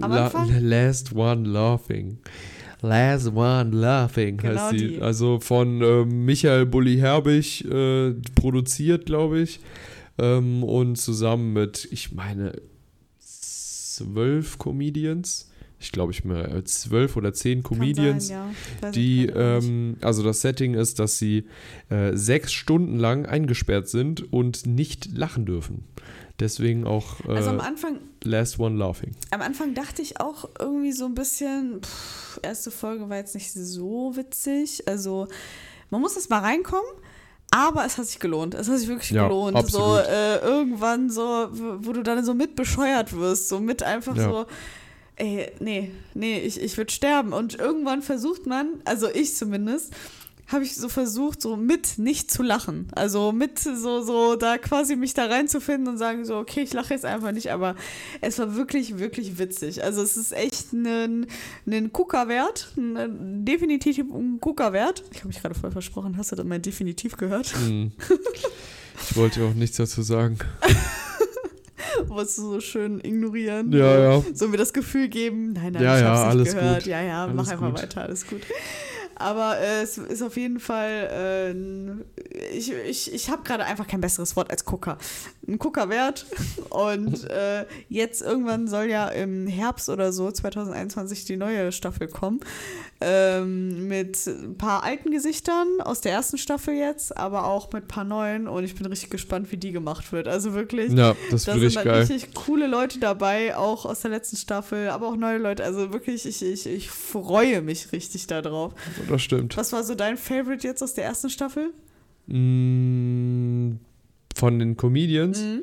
Am La Anfang? last One Laughing. Last One Laughing Genau heißt die. die. Also von ähm, Michael Bulli Herbig äh, produziert, glaube ich. Ähm, und zusammen mit, ich meine, zwölf Comedians. Ich glaube, ich meine, äh, zwölf oder zehn Comedians. Sein, ja. Die, ähm, also das Setting ist, dass sie äh, sechs Stunden lang eingesperrt sind und nicht lachen dürfen. Deswegen auch äh, also am Anfang Last One Laughing. Am Anfang dachte ich auch irgendwie so ein bisschen, pff, erste Folge war jetzt nicht so witzig. Also man muss erst mal reinkommen, aber es hat sich gelohnt. Es hat sich wirklich Ja, gelohnt. absolut. So äh, irgendwann so, wo du dann so mit bescheuert wirst, so mit einfach Ja. so. Ey, nee, nee, ich, ich würde sterben. Und irgendwann versucht man, also ich zumindest, habe ich so versucht, so mit nicht zu lachen. Also mit so, so da quasi mich da reinzufinden und sagen so, okay, ich lache jetzt einfach nicht, aber es war wirklich, wirklich witzig. Also es ist echt ein, ein Guckerwert, ein, definitiv ein Guckerwert. Ich habe mich gerade voll versprochen, hast du das mal definitiv gehört? Hm. Ich wollte auch nichts dazu sagen. Wolltest du so schön ignorieren? Ja, ja. So mir das Gefühl geben, nein, nein, Ja, ich ja, hab's nicht alles gehört. gut. Ja, ja, Alles mach einfach gut. weiter, alles gut. Aber äh, es ist auf jeden Fall, äh, ich, ich, ich habe gerade einfach kein besseres Wort als Gucker. Ein Guckerwert. Und äh, jetzt irgendwann soll ja im Herbst oder so, 2021, die neue Staffel kommen. Ähm, mit ein paar alten Gesichtern aus der ersten Staffel jetzt, aber auch mit ein paar neuen. Und ich bin richtig gespannt, wie die gemacht wird. Also wirklich. Ja, das Da sind richtig dann geil. richtig coole Leute dabei, auch aus der letzten Staffel, aber auch neue Leute. Also wirklich, ich, ich, ich freue mich richtig darauf. Das stimmt. Was war so dein Favorite jetzt aus der ersten Staffel? Mm, Von den Comedians Mhm.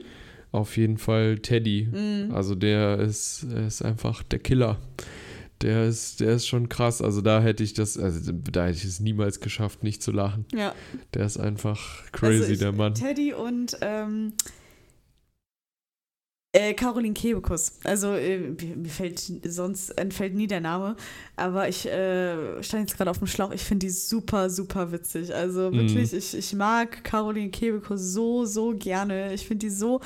auf jeden Fall Teddy. Mhm. Also der ist, ist einfach der Killer. Der ist, der ist schon krass. Also da hätte ich das, also da hätte ich es niemals geschafft, nicht zu lachen. Ja. Der ist einfach crazy, Also ich- der Mann. Teddy und ähm, äh, Caroline Kebekus. Also äh, mir fällt sonst entfällt nie der Name, aber ich äh, stand jetzt gerade auf dem Schlauch. Ich finde die super, super witzig. Also Mhm. wirklich, ich, ich mag Caroline Kebekus so, so gerne. Ich finde die so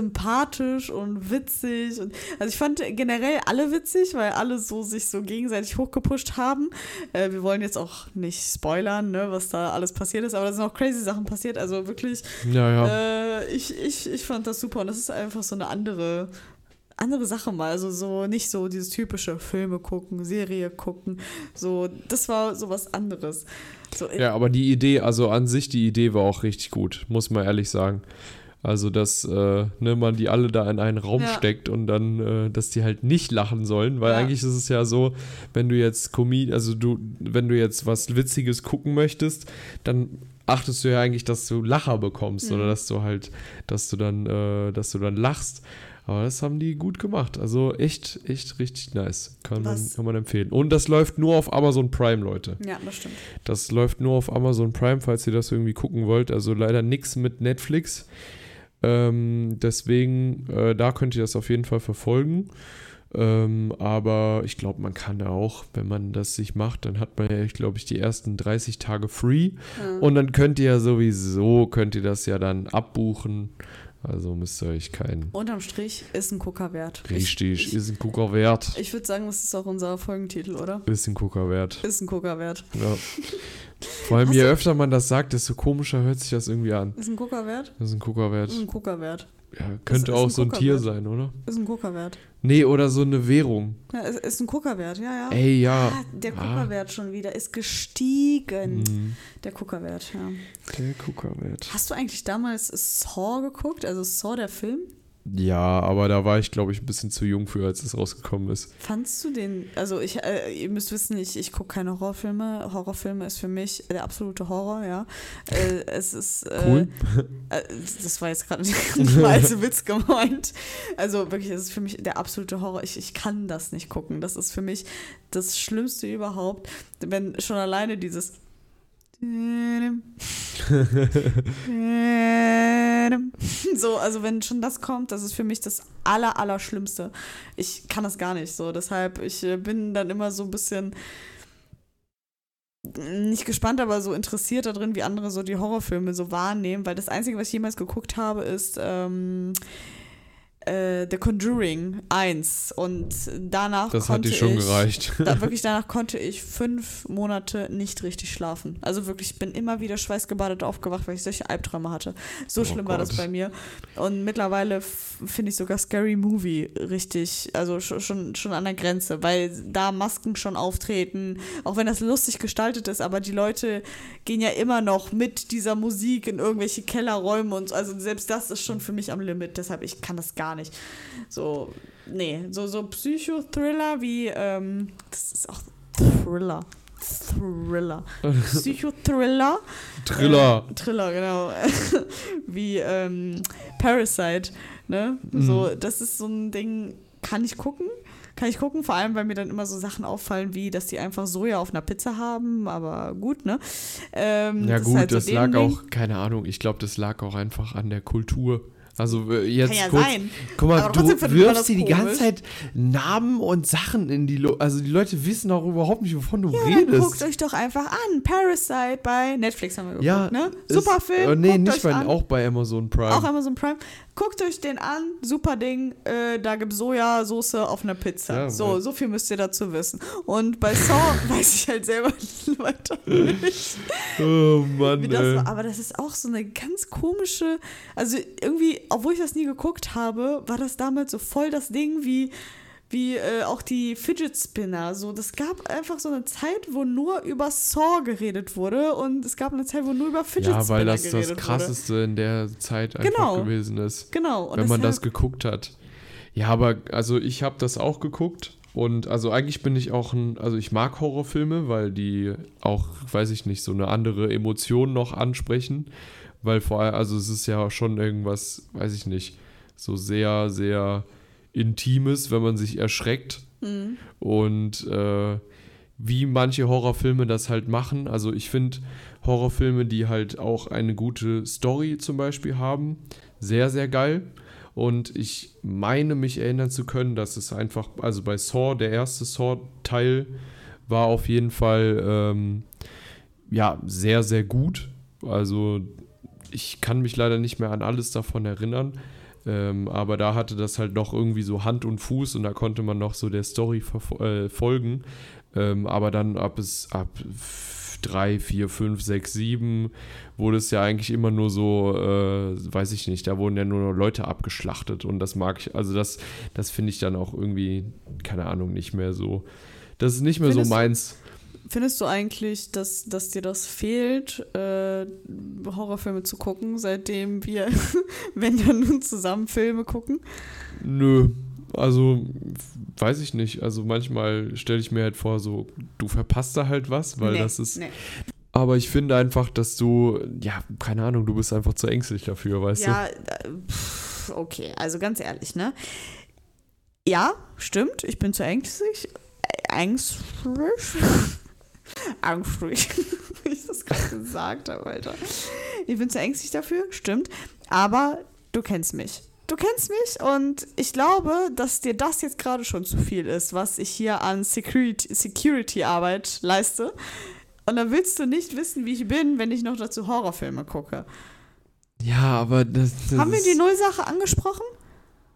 sympathisch und witzig. Und, also ich fand generell alle witzig, weil alle so sich so gegenseitig hochgepusht haben. Äh, wir wollen jetzt auch nicht spoilern, ne, was da alles passiert ist, aber da sind auch crazy Sachen passiert. Also wirklich Ja, ja. äh, ich, ich, ich fand das super und das ist einfach so eine andere andere Sache mal. Also so nicht so dieses typische Filme gucken, Serie gucken. So, das war so was anderes. So, Ja, aber die Idee, also an sich, die Idee war auch richtig gut, muss man ehrlich sagen. Also, dass äh, ne, man die alle da in einen Raum Ja. steckt und dann, äh, dass die halt nicht lachen sollen, weil Ja. eigentlich ist es ja so, wenn du jetzt Comedy, also du, wenn du jetzt was Witziges gucken möchtest, dann achtest du ja eigentlich, dass du Lacher bekommst Mhm. oder dass du halt, dass du dann, äh, dass du dann lachst. Aber das haben die gut gemacht. Also echt, echt richtig nice. Kann man, kann man empfehlen. Und das läuft nur auf Amazon Prime, Leute. ja, das stimmt. Das läuft nur auf Amazon Prime, falls ihr das irgendwie gucken wollt. Also leider nichts mit Netflix. Ähm, deswegen, äh, da könnt ihr das auf jeden Fall verfolgen. Ähm, aber ich glaube, man kann auch, wenn man das sich macht, dann hat man ja, glaube ich, die ersten 30 Tage free. Ja. Und dann könnt ihr ja sowieso, könnt ihr das ja dann abbuchen. Also müsst ihr euch keinen. Unterm Strich ist ein Gucker wert. Ich, Richtig, ich, ist ein Gucker wert. ich würde sagen, das ist auch unser Folgentitel, oder? Ist ein Gucker wert. Ist ein Gucker wert. Ja. Vor allem, je öfter man das sagt, desto komischer hört sich das irgendwie an. Ist ein Gucker wert? Ist ein Gucker wert. Ist ein Gucker wert. Ja, könnte ist auch ein so ein Tier sein, oder? Ist ein Gucker wert. Nee, oder so eine Währung. Ja, ist, ist ein Gucker wert, ja, ja. Ey, ja. Ah, der Ah. Guckerwert schon wieder ist gestiegen. Mhm. Der Guckerwert, ja. Der Guckerwert. Hast du eigentlich damals Saw geguckt? Also Saw, der Film? Ja, aber da war ich, glaube ich, ein bisschen zu jung für, als es rausgekommen ist. Fandst du den, also ich, äh, ihr müsst wissen, ich, ich gucke keine Horrorfilme. Horrorfilme ist für mich der absolute Horror, ja. Äh, es ist. Äh, Cool. Äh, das war jetzt gerade nicht mal als Witz gemeint. Also wirklich, es ist für mich der absolute Horror. Ich, ich kann das nicht gucken. Das ist für mich das Schlimmste überhaupt. Wenn schon alleine dieses so, also wenn schon das kommt, das ist für mich das aller, aller. Ich kann das gar nicht so. Deshalb, ich äh, bin dann immer so ein bisschen nicht gespannt, aber so interessiert darin, wie andere so die Horrorfilme so wahrnehmen, weil das Einzige, was ich jemals geguckt habe, ist ähm, äh, The Conjuring 1 und danach Das hat konnte dir schon ich, gereicht. Da, wirklich danach konnte ich fünf Monate nicht richtig schlafen. Also wirklich, ich bin immer wieder schweißgebadet aufgewacht, weil ich solche Albträume hatte. So Oh schlimm war das Gott. bei mir. Und mittlerweile finde ich sogar Scary Movie richtig, also schon, schon, schon an der Grenze, weil da Masken schon auftreten, auch wenn das lustig gestaltet ist, aber die Leute gehen ja immer noch mit dieser Musik in irgendwelche Kellerräume und so. Also selbst das ist schon für mich am Limit, deshalb ich kann das gar nicht. So, nee, so, so Psychothriller wie, ähm, das ist auch Thriller. Thriller. Psychothriller. Triller. Äh, Thriller, genau. wie ähm, Parasite. Ne? So, das ist so ein Ding, kann ich gucken. Kann ich gucken, vor allem, weil mir dann immer so Sachen auffallen, wie, dass die einfach Soja auf einer Pizza haben, aber gut, ne? Ähm, Ja gut, halt so das lag Ding. auch, keine Ahnung, ich glaube, das lag auch einfach an der Kultur. Also äh, jetzt Kann ja kurz, sein. guck mal, du wirfst dir die ganze Zeit Namen und Sachen in die Leute, also die Leute wissen auch überhaupt nicht, wovon du Ja, redest. guckt euch doch einfach an. Parasite bei Netflix haben wir geguckt, ja, ne? ist- Super Film. Äh, nee, nicht bei, an. auch bei Amazon Prime. Auch Amazon Prime. Guckt euch den an, super Ding. Äh, da gibt Sojasauce auf einer Pizza. Ja, so, so viel müsst ihr dazu wissen. Und bei Saw weiß ich halt selber weiter nicht, oh Mann, wie das war. Aber das ist auch so eine ganz komische. Also irgendwie, obwohl ich das nie geguckt habe, war das damals so voll das Ding wie wie äh, auch die Fidget Spinner. So, das gab einfach so eine Zeit, wo nur über Saw geredet wurde und es gab eine Zeit, wo nur über Fidget Ja, Spinner weil das geredet das Krasseste in der Zeit einfach Genau. gewesen ist. wurde. Genau. Und wenn man das geguckt hat. Ja, aber also ich habe das auch geguckt und also eigentlich bin ich auch ein, also ich mag Horrorfilme, weil die auch, weiß ich nicht, so eine andere Emotion noch ansprechen, weil vor allem, also es ist ja schon irgendwas, weiß ich nicht, so sehr, sehr Intimes, wenn man sich erschreckt Mhm. und äh, wie manche Horrorfilme das halt machen. Also ich finde Horrorfilme, die halt auch eine gute Story zum Beispiel haben, sehr, sehr geil. Und ich meine mich erinnern zu können, dass es einfach, also bei Saw, der erste Saw-Teil war auf jeden Fall ähm, ja sehr, sehr gut. Also ich kann mich leider nicht mehr an alles davon erinnern. Ähm, aber da hatte das halt noch irgendwie so Hand und Fuß und da konnte man noch so der Story äh, folgen. Ähm, aber dann ab es ab f- 3, 4, 5, 6, 7 wurde es ja eigentlich immer nur so, äh, weiß ich nicht, da wurden ja nur Leute abgeschlachtet und das mag ich, also das, das finde ich dann auch irgendwie, keine Ahnung, nicht mehr so. Das ist nicht mehr Findest so meins. Findest du eigentlich, dass, dass dir das fehlt, äh, Horrorfilme zu gucken, seitdem wir, wenn wir nun zusammen Filme gucken? Nö, also weiß ich nicht. Also manchmal stelle ich mir halt vor, so, du verpasst da halt was, weil Nee, das ist. nee. Aber ich finde einfach, dass du, ja, keine Ahnung, du bist einfach zu ängstlich dafür, weißt Ja, äh, pff, okay, also ganz ehrlich, ne? Ja, stimmt, ich bin zu ängstlich. Äh, Ängstlich? Ängstlich. Wie ich das gerade gesagt habe, Alter. Ich bin zu ängstlich dafür, stimmt. Aber du kennst mich. Du kennst mich und ich glaube, dass dir das jetzt gerade schon zu viel ist, was ich hier an Security- Security-Arbeit leiste. Und dann willst du nicht wissen, wie ich bin, wenn ich noch dazu Horrorfilme gucke. Ja, aber das, das Haben wir die Nullsache angesprochen?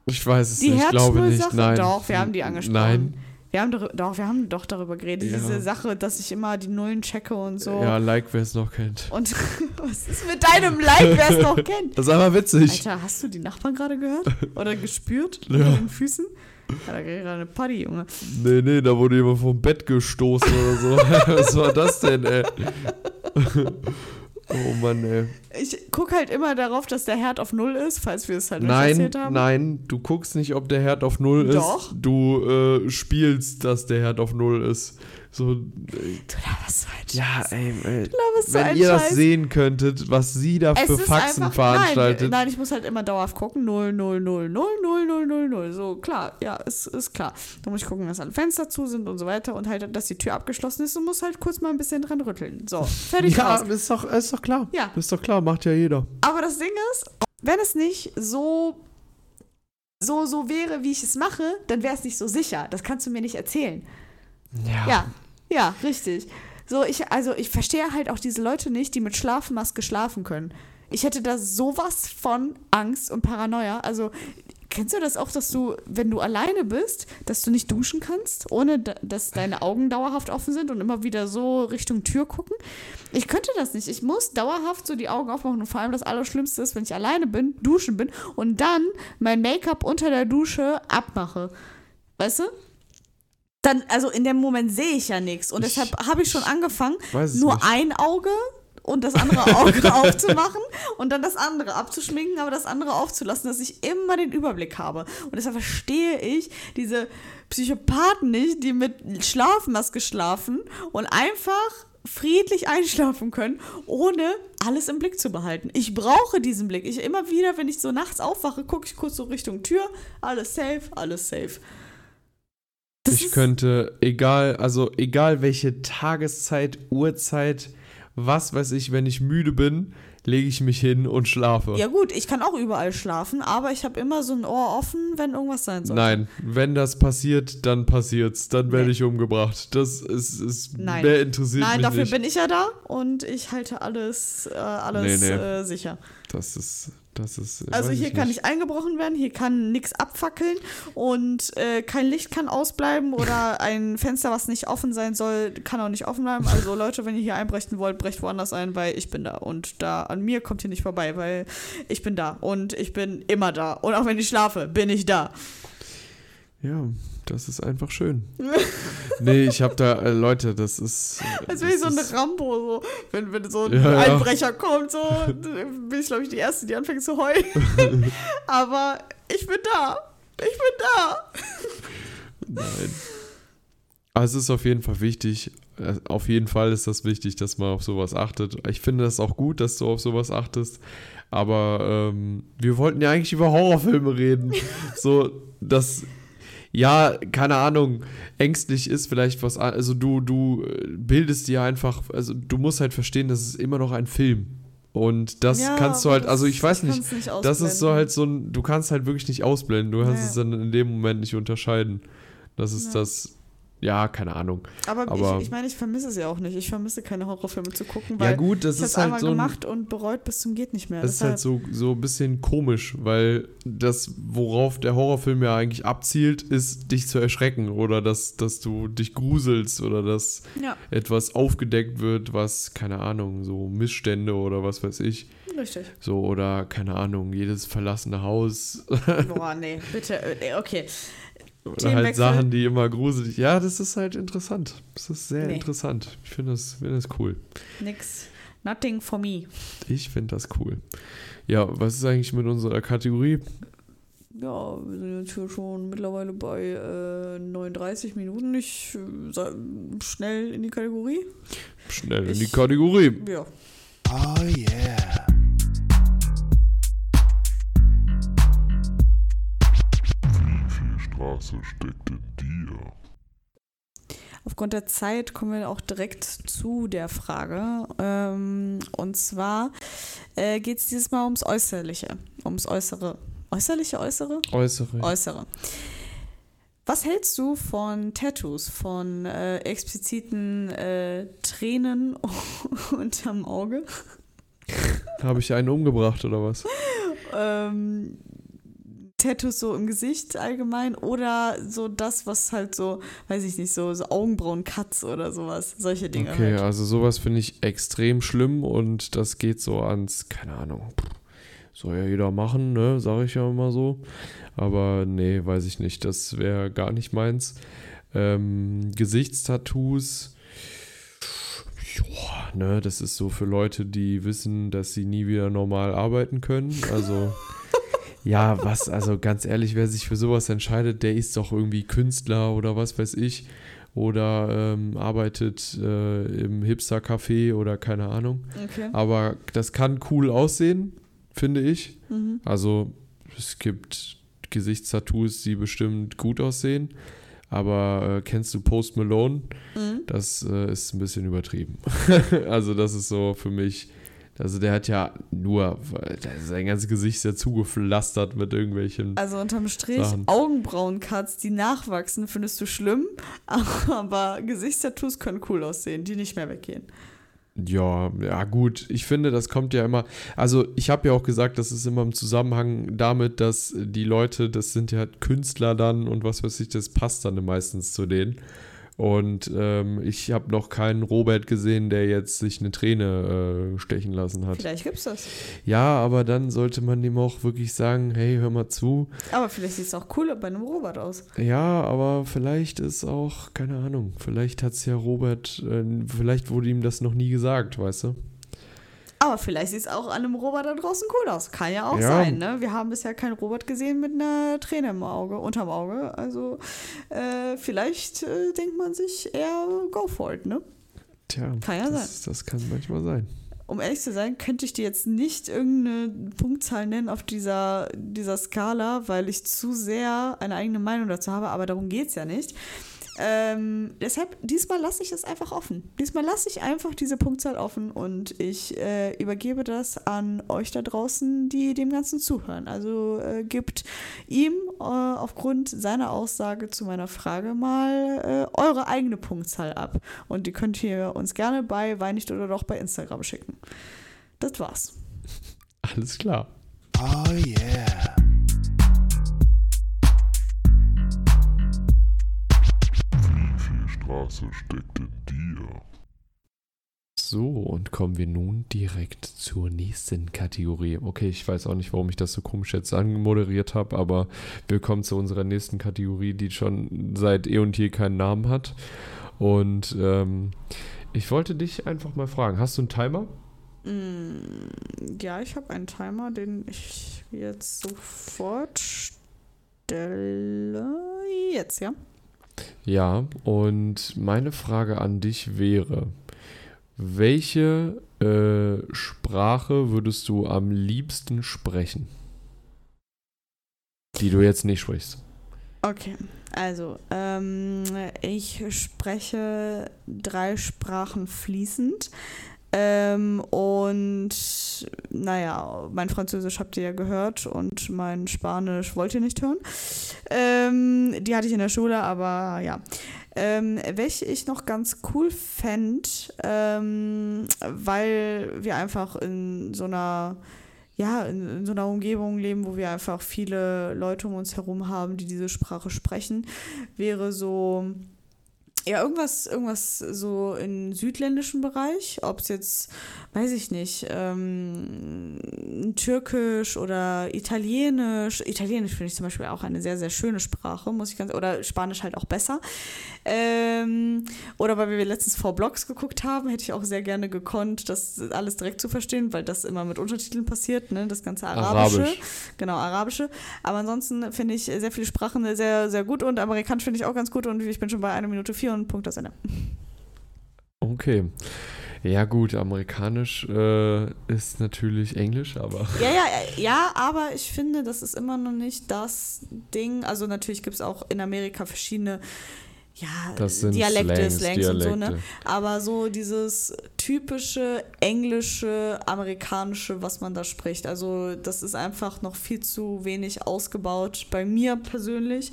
Ich weiß es Die nicht, nicht. Herznullsache? Nein. Doch, wir haben die angesprochen. Nein. Wir haben, darü- doch, wir haben doch darüber geredet. Ja. Diese Sache, dass ich immer die Nullen checke und so. Ja, like, wer es noch kennt. Und was ist mit deinem Like, wer es noch kennt? Das ist einfach witzig. Alter, hast du die Nachbarn gerade gehört? Oder gespürt? Ja. Mit den Füßen? Ja, da geht gerade eine Party, Junge. Nee, nee, da wurde jemand vom Bett gestoßen oder so. Was war das denn, ey? Oh Mann, ey. Ich gucke halt immer darauf, dass der Herd auf Null ist, falls wir es halt nicht Nein, erzählt haben. nein, du guckst nicht, ob der Herd auf Null ist. Doch. Du äh, spielst, dass der Herd auf Null ist. So, äh, Du laberst so ja, ey, ey. Laberst so Wenn ihr das Scheiß. sehen könntet, was sie da Es für Faxen einfach- veranstaltet. Nein, nein, ich muss halt immer dauerhaft gucken. 0, 0, 0, 0, 0, 0, 0, 0. So, klar, ja, ist, ist klar. Da muss ich gucken, dass alle Fenster zu sind und so weiter und halt, dass die Tür abgeschlossen ist und muss halt kurz mal ein bisschen dran rütteln. So, fertig ja, aus. ist doch, ist doch klar. Ja. Ist doch klar, macht ja jeder. Aber das Ding ist, wenn es nicht so, so, so wäre, wie ich es mache, dann wäre es nicht so sicher. Das kannst du mir nicht erzählen. Ja, ja, richtig. So, ich, also ich verstehe halt auch diese Leute nicht, die mit Schlafmaske schlafen können. Ich hätte da sowas von Angst und Paranoia. Also, kennst du das auch, dass du, wenn du alleine bist, dass du nicht duschen kannst, ohne da, dass deine Augen dauerhaft offen sind und immer wieder so Richtung Tür gucken? Ich könnte das nicht. Ich muss dauerhaft so die Augen aufmachen und vor allem das Allerschlimmste ist, wenn ich alleine bin, duschen bin und dann mein Make-up unter der Dusche abmache. Weißt du? Dann, also in dem Moment sehe ich ja nichts. Und deshalb habe ich schon angefangen, nur nicht. ein Auge und das andere Auge aufzumachen und dann das andere abzuschminken, aber das andere aufzulassen, dass ich immer den Überblick habe. Und deshalb verstehe ich diese Psychopathen nicht, die mit Schlafmaske schlafen und einfach friedlich einschlafen können, ohne alles im Blick zu behalten. Ich brauche diesen Blick. Ich immer wieder, wenn ich so nachts aufwache, gucke ich kurz so Richtung Tür, alles safe, alles safe. Das Ich könnte, egal, also egal welche Tageszeit, Uhrzeit, was weiß ich, wenn ich müde bin, lege ich mich hin und schlafe. Ja gut, ich kann auch überall schlafen, aber ich habe immer so ein Ohr offen, wenn irgendwas sein soll. Nein, wenn das passiert, dann passiert's. Dann werde Nee. ich umgebracht. Das ist, ist Nein. mehr interessiert Nein, mich dafür nicht. bin ich ja da und ich halte alles, äh, alles Nee, nee. Äh, sicher. das ist, ist. Also hier kann nicht. nicht eingebrochen werden, hier kann nichts abfackeln und äh, kein Licht kann ausbleiben oder ein Fenster, was nicht offen sein soll, kann auch nicht offen bleiben. Also Leute, wenn ihr hier einbrechen wollt, brecht woanders ein, weil ich bin da und da an mir kommt ihr nicht vorbei, weil ich bin da und ich bin immer da und auch wenn ich schlafe, bin ich da. Ja, das ist einfach schön. nee, ich habe da, äh, Leute, das ist. Als wäre ich so das ist- Rambo, so. Wenn, wenn so ein Ja, ja. Einbrecher kommt, so, bin ich, glaube ich, die Erste, die anfängt zu heulen. Aber ich bin da. Ich bin da. Nein. Also es ist auf jeden Fall wichtig. äh, Auf jeden Fall ist das wichtig, dass man auf sowas achtet. Ich finde das auch gut, dass du auf sowas achtest. Aber ähm, wir wollten ja eigentlich über Horrorfilme reden. so, dass, ja, keine Ahnung, ängstlich ist vielleicht was. Also du, du äh, bildest dir einfach, also du musst halt verstehen, das ist immer noch ein Film. Und das Ja, kannst du halt, also ich weiß ich nicht, nicht das ist so halt so ein, du kannst halt wirklich nicht ausblenden. Du kannst Nee. es dann in dem Moment nicht unterscheiden. Das ist Ja. das, ja, keine Ahnung. Aber, Aber- ich, ich meine, ich vermisse es ja auch nicht. Ich vermisse keine Horrorfilme zu gucken, weil Ja, gut, das ich ist es halt einmal so. Ein, gemacht und bereut bis zum geht nicht mehr. das ist halt so, so ein bisschen komisch, weil das, worauf der Horrorfilm ja eigentlich abzielt, ist, dich zu erschrecken oder dass, dass du dich gruselst oder dass ja, etwas aufgedeckt wird, was, keine Ahnung, so Missstände oder was weiß ich, richtig. so oder, keine Ahnung, jedes verlassene Haus Boah, nee, bitte. äh, Okay. Oder halt. Sachen, die immer gruselig. Ja, das ist halt interessant. Das ist sehr Nee. interessant. Ich finde das, finde das cool. Nix. Nothing for me. Ich finde das cool. Ja, was ist eigentlich mit unserer Kategorie? Ja, wir sind jetzt hier schon mittlerweile bei äh, 39 Minuten. Ich äh, schnell in die Kategorie. Schnell in Ich- die Kategorie. Ja. Oh yeah. Straße steckt in dir? Aufgrund der Zeit kommen wir auch direkt zu der Frage. Ähm, und zwar äh, geht es dieses Mal ums Äußerliche, ums Äußere. Äußerliche, Äußere? Äußere. Äußere. Was hältst du von Tattoos, von äh, expliziten äh, Tränen unterm Auge? Habe ich einen umgebracht oder was? ähm, Tattoos so im Gesicht allgemein oder so das, was halt so, weiß ich nicht, so, so Augenbrauen-Cuts oder sowas. Solche Dinge Okay, halt. also sowas finde ich extrem schlimm und das geht so ans, keine Ahnung, soll ja jeder machen, ne, sage ich ja immer so. Aber nee, weiß ich nicht, das wäre gar nicht meins. Ähm, Gesichtstattoos, joa, ne, das ist so für Leute, die wissen, dass sie nie wieder normal arbeiten können. Also ja, was, also ganz ehrlich, wer sich für sowas entscheidet, der ist doch irgendwie Künstler oder was weiß ich. Oder ähm, arbeitet äh, im Hipster-Café oder keine Ahnung. Okay. Aber das kann cool aussehen, finde ich. Mhm. Also es gibt Gesichtstattoos, die bestimmt gut aussehen. Aber äh, kennst du Post Malone? Mhm. Das äh, ist ein bisschen übertrieben. also das ist so für mich, also der hat ja nur, sein ganzes Gesicht ist ja zugepflastert mit irgendwelchen. Also unterm Strich. Augenbrauen-Cuts, die nachwachsen, findest du schlimm, aber Gesichtstattoos können cool aussehen, die nicht mehr weggehen. Ja, ja gut. Ich finde, das kommt ja immer. Also ich habe ja auch gesagt, das ist immer im Zusammenhang damit, dass die Leute, das sind ja Künstler dann und was weiß ich, das passt dann meistens zu denen. Und ähm, ich habe noch keinen Robert gesehen, der jetzt sich eine Träne äh, stechen lassen hat. Vielleicht gibt's das. Ja, aber dann sollte man dem auch wirklich sagen, hey, hör mal zu. Aber vielleicht sieht es auch cool bei einem Robot aus. Ja, aber vielleicht ist auch, keine Ahnung, vielleicht hat es ja Robert, äh, vielleicht wurde ihm das noch nie gesagt, weißt du? Aber vielleicht sieht es auch an einem Robot da draußen cool aus. Kann ja auch Ja. sein, ne? Wir haben bisher keinen Robot gesehen mit einer Träne im Auge, unterm Auge. Also äh, vielleicht äh, denkt man sich eher go for it, ne? Tja, Kann ja das, das kann manchmal sein. Um ehrlich zu sein, könnte ich dir jetzt nicht irgendeine Punktzahl nennen auf dieser, dieser Skala, weil ich zu sehr eine eigene Meinung dazu habe, aber darum geht es ja nicht. Ähm, deshalb, diesmal lasse ich es einfach offen. Diesmal lasse ich einfach diese Punktzahl offen und ich äh, übergebe das an euch da draußen, die dem Ganzen zuhören. Also äh, gibt ihm äh, aufgrund seiner Aussage zu meiner Frage mal äh, eure eigene Punktzahl ab. Und die könnt ihr uns gerne bei Weinig oder doch bei Instagram schicken. Das war's. Alles klar. Oh yeah. Straße steckt in dir? So, und kommen wir nun direkt zur nächsten Kategorie. Okay, ich weiß auch nicht, warum ich das so komisch jetzt anmoderiert habe, aber wir kommen zu unserer nächsten Kategorie, die schon seit eh und je keinen Namen hat. Und ähm, ich wollte dich einfach mal fragen, hast du einen Timer? Mm, ja, ich habe einen Timer, den ich jetzt sofort stelle. Jetzt, ja? Ja, und meine Frage an dich wäre, welche äh, Sprache würdest du am liebsten sprechen? Die du jetzt nicht sprichst. Okay, also ähm, ich spreche drei Sprachen fließend. Ähm, und naja, mein Französisch habt ihr ja gehört und mein Spanisch wollt ihr nicht hören. Ähm, die hatte ich in der Schule, aber ja. Ähm, welche ich noch ganz cool fände, ähm, weil wir einfach in so einer ja, in, in so einer Umgebung leben, wo wir einfach viele Leute um uns herum haben, die diese Sprache sprechen, wäre so ja, irgendwas, irgendwas so im südländischen Bereich, ob es jetzt, weiß ich nicht, ähm, Türkisch oder Italienisch. Italienisch finde ich zum Beispiel auch eine sehr, sehr schöne Sprache, muss ich ganz, oder Spanisch halt auch besser. Ähm, oder weil wir letztens vor Blogs geguckt haben, hätte ich auch sehr gerne gekonnt, das alles direkt zu verstehen, weil das immer mit Untertiteln passiert, ne, das ganze Arabische. Arabisch. Genau, Arabische. Aber ansonsten finde ich sehr viele Sprachen sehr, sehr gut und Amerikanisch finde ich auch ganz gut und ich bin schon bei einer Minute vier und Punkt aus Ende. Okay. Ja, gut, amerikanisch äh, ist natürlich Englisch, aber. Ja, ja, ja, aber ich finde, das ist immer noch nicht das Ding. Also natürlich gibt es auch in Amerika verschiedene ja, Dialekte, Slangs, Slangs und so, ne? Dialekte. Aber so dieses typische englische, amerikanische, was man da spricht. Also das ist einfach noch viel zu wenig ausgebaut bei mir persönlich.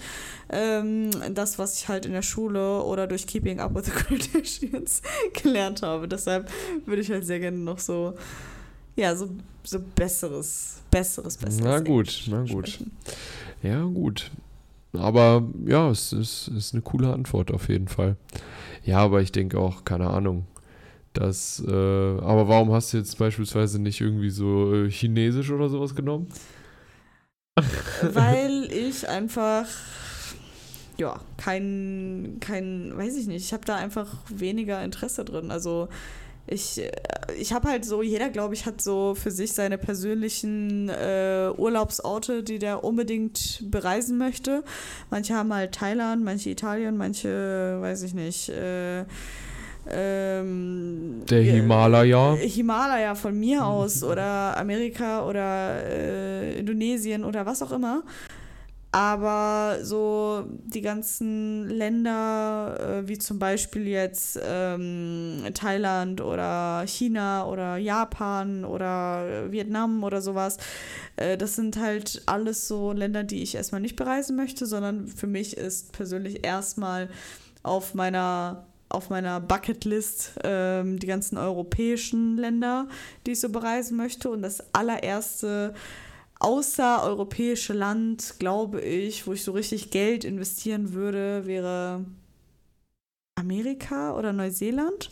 Ähm, das, was ich halt in der Schule oder durch Keeping Up with the Kardashians gelernt habe. Deshalb würde ich halt sehr gerne noch so, ja, so, so besseres, besseres, besseres. Na gut, Englisch na gut. sprechen. Ja, gut. Aber ja, es ist, ist eine coole Antwort auf jeden Fall. Ja, aber ich denke auch, keine Ahnung. Das, äh, aber warum hast du jetzt beispielsweise nicht irgendwie so äh, Chinesisch oder sowas genommen? weil ich einfach ja kein kein weiß ich nicht ich habe da einfach weniger Interesse drin also ich äh, ich habe halt so jeder glaube ich hat so für sich seine persönlichen äh, Urlaubsorte die der unbedingt bereisen möchte manche haben halt Thailand manche Italien manche weiß ich nicht äh, ähm, Der ja, Himalaya. Himalaya von mir aus oder Amerika oder äh, Indonesien oder was auch immer. Aber so die ganzen Länder, äh, wie zum Beispiel jetzt ähm, Thailand oder China oder Japan oder Vietnam oder sowas, äh, das sind halt alles so Länder, die ich erstmal nicht bereisen möchte, sondern für mich ist persönlich erstmal auf meiner auf meiner Bucketlist ähm, die ganzen europäischen Länder, die ich so bereisen möchte. Und das allererste außereuropäische Land, glaube ich, wo ich so richtig Geld investieren würde, wäre Amerika oder Neuseeland.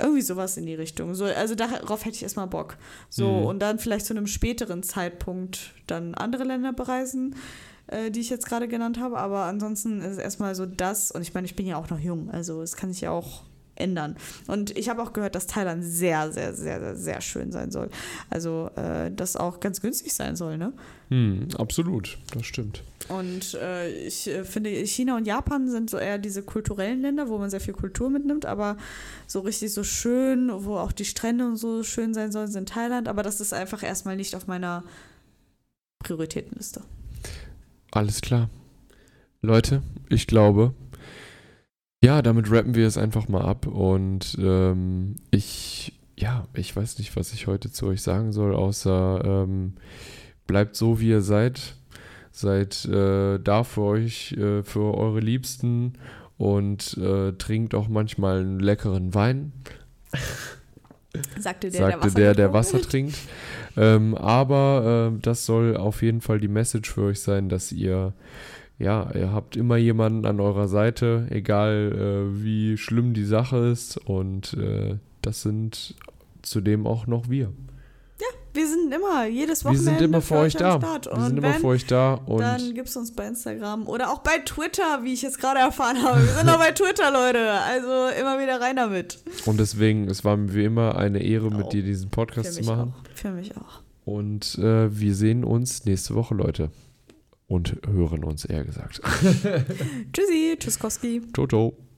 Irgendwie sowas in die Richtung. So, also darauf hätte ich erstmal Bock. So, Mhm. und dann vielleicht zu einem späteren Zeitpunkt dann andere Länder bereisen, äh, die ich jetzt gerade genannt habe. Aber ansonsten ist es erstmal so das, und ich meine, ich bin ja auch noch jung, also es kann sich ja auch ändern. Und ich habe auch gehört, dass Thailand sehr, sehr, sehr, sehr, sehr schön sein soll. Also, äh, das auch ganz günstig sein soll, ne? Hm, absolut, das stimmt. Und äh, ich äh, finde, China und Japan sind so eher diese kulturellen Länder, wo man sehr viel Kultur mitnimmt, aber so richtig so schön, wo auch die Strände und so schön sein sollen, sind Thailand. Aber das ist einfach erstmal nicht auf meiner Prioritätenliste. Alles klar. Leute, ich glaube, ja, damit rappen wir es einfach mal ab. Und ähm, ich, ja, ich weiß nicht, was ich heute zu euch sagen soll, außer ähm, bleibt so, wie ihr seid. Seid äh, da für euch, äh, für eure Liebsten und äh, trinkt auch manchmal einen leckeren Wein. Sagte der, sagte der Wasser der, der getrunken Wasser trinkt. Ähm, aber äh, das soll auf jeden Fall die Message für euch sein, dass ihr, ja, ihr habt immer jemanden an eurer Seite, egal äh, wie schlimm die Sache ist. Und äh, das sind zudem auch noch wir. Wir sind immer, jedes Wir Wochenende sind immer für euch da. Wir Und sind immer für euch da. Und dann gibt's uns bei Instagram oder auch bei Twitter, wie ich jetzt gerade erfahren habe. Wir sind auch bei Twitter, Leute. Also immer wieder rein damit. und deswegen, es war mir wie immer eine Ehre, mit Oh, dir diesen Podcast zu machen. auch. Für mich auch. Und äh, wir sehen uns nächste Woche, Leute. Und hören uns, eher gesagt. Tschüssi, Tschüsskowski. Ciao, ciao.